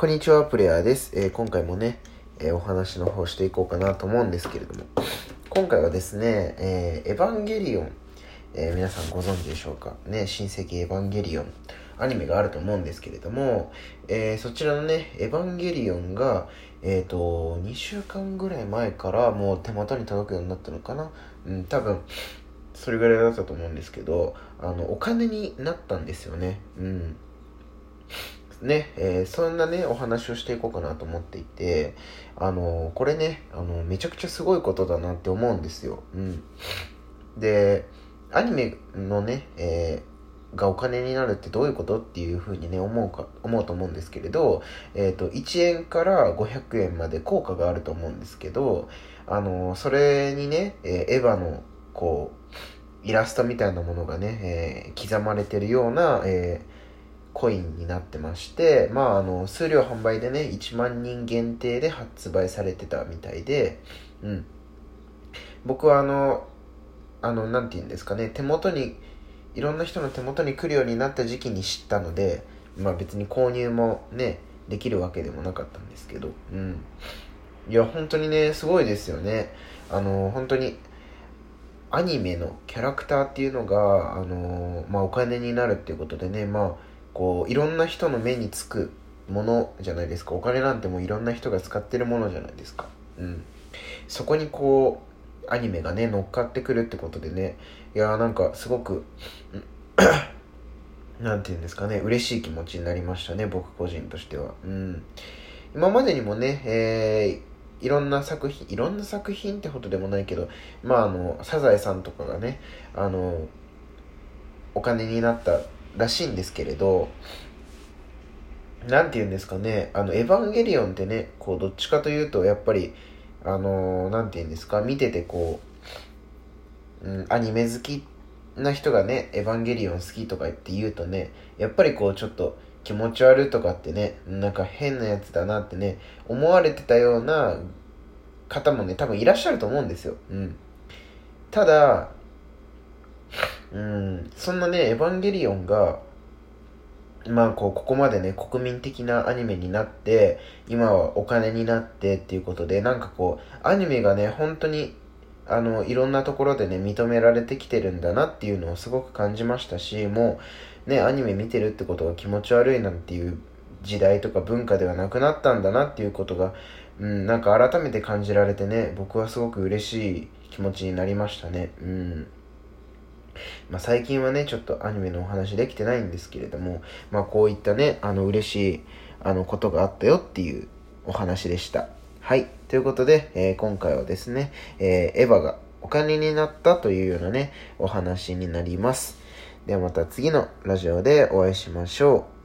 こんにちは、プレイヤーです。えー、今回もね、えー、お話の方していこうかなと思うんですけれども、今回はですね、えー、エヴァンゲリオン、え皆さんご存知でしょうか？ね、親戚エヴァンゲリオン、アニメがあると思うんですけれども、えそちらのね、エヴァンゲリオンが、えっ、と、2週間ぐらい前からもう手元に届くようになったのかな？うん、多分、それぐらいだったと思うんですけど、あの、お金になったんですよね。うん。ね、えー、そんなね、お話をしていこうかなと思っていて、あのー、これね、あのー、めちゃくちゃすごいことだなって思うんですよ。うん。で、アニメのね、えがお金になるってどういうことっていうふうにね、思うか、思うと思うんですけれど、えっ、と、1円から500円まで効果があると思うんですけど、あのそれにね、えエヴァの、こう、イラストみたいなものがね、え刻まれてるような、えーコインになってまして、まあ、あの、数量販売でね、1万人限定で発売されてたみたいで、うん。僕はあの、あの、なんて言うんですかね、手元に、いろんな人の手元に来るようになった時期に知ったので、まあ別に購入もね、できるわけでもなかったんですけど、うん。いや、本当にね、すごいですよね。あの、本当に、アニメのキャラクターっていうのが、あのまあ、お金になるっていうことでね、まあ、こういろんな人の目につくものじゃないですか。お金なんてもういろんな人が使ってるものじゃないですか。うん。そこにこうアニメがね乗っかってくるってことでね。いやーなんかすごくなんて言うんですかね。嬉しい気持ちになりましたね僕個人としては。うん。今までにもねえー、いろんな作品いろんな作品ってことでもないけどまああのサザエさんとかがねあのお金になったらしいんですけれど、なんて言うんですかね、あの、エヴァンゲリオンってね、こう、どっちかというと、やっぱり、あのー、なんて言うんですか、見ててこう、うん、アニメ好きな人がね、エヴァンゲリオン好きとか言って言うとね、やっぱりこう、ちょっと気持ち悪いとかってね、なんか変なやつだなってね、思われてたような方もね、多分いらっしゃると思うんですよ。うん。ただ、うん、そんなね、エヴァンゲリオンが、まあこう、ここまでね、国民的なアニメになって、今はお金になってっていうことで、なんかこう、アニメがね、本当に、あの、いろんなところでね、認められてきてるんだなっていうのをすごく感じましたし、もう、ね、アニメ見てるってことが気持ち悪いなんていう時代とか文化ではなくなったんだなっていうことが、うん、なんか改めて感じられてね、僕はすごく嬉しい気持ちになりましたね。うん。まあ、最近はね、ちょっとアニメのお話できてないんですけれども、まあ、こういったね、あの、嬉しい、あの、ことがあったよっていうお話でした。はい。ということで、えー、今回はですね、えー、エヴァがお金になったというようなね、お話になります。ではまた次のラジオでお会いしましょう。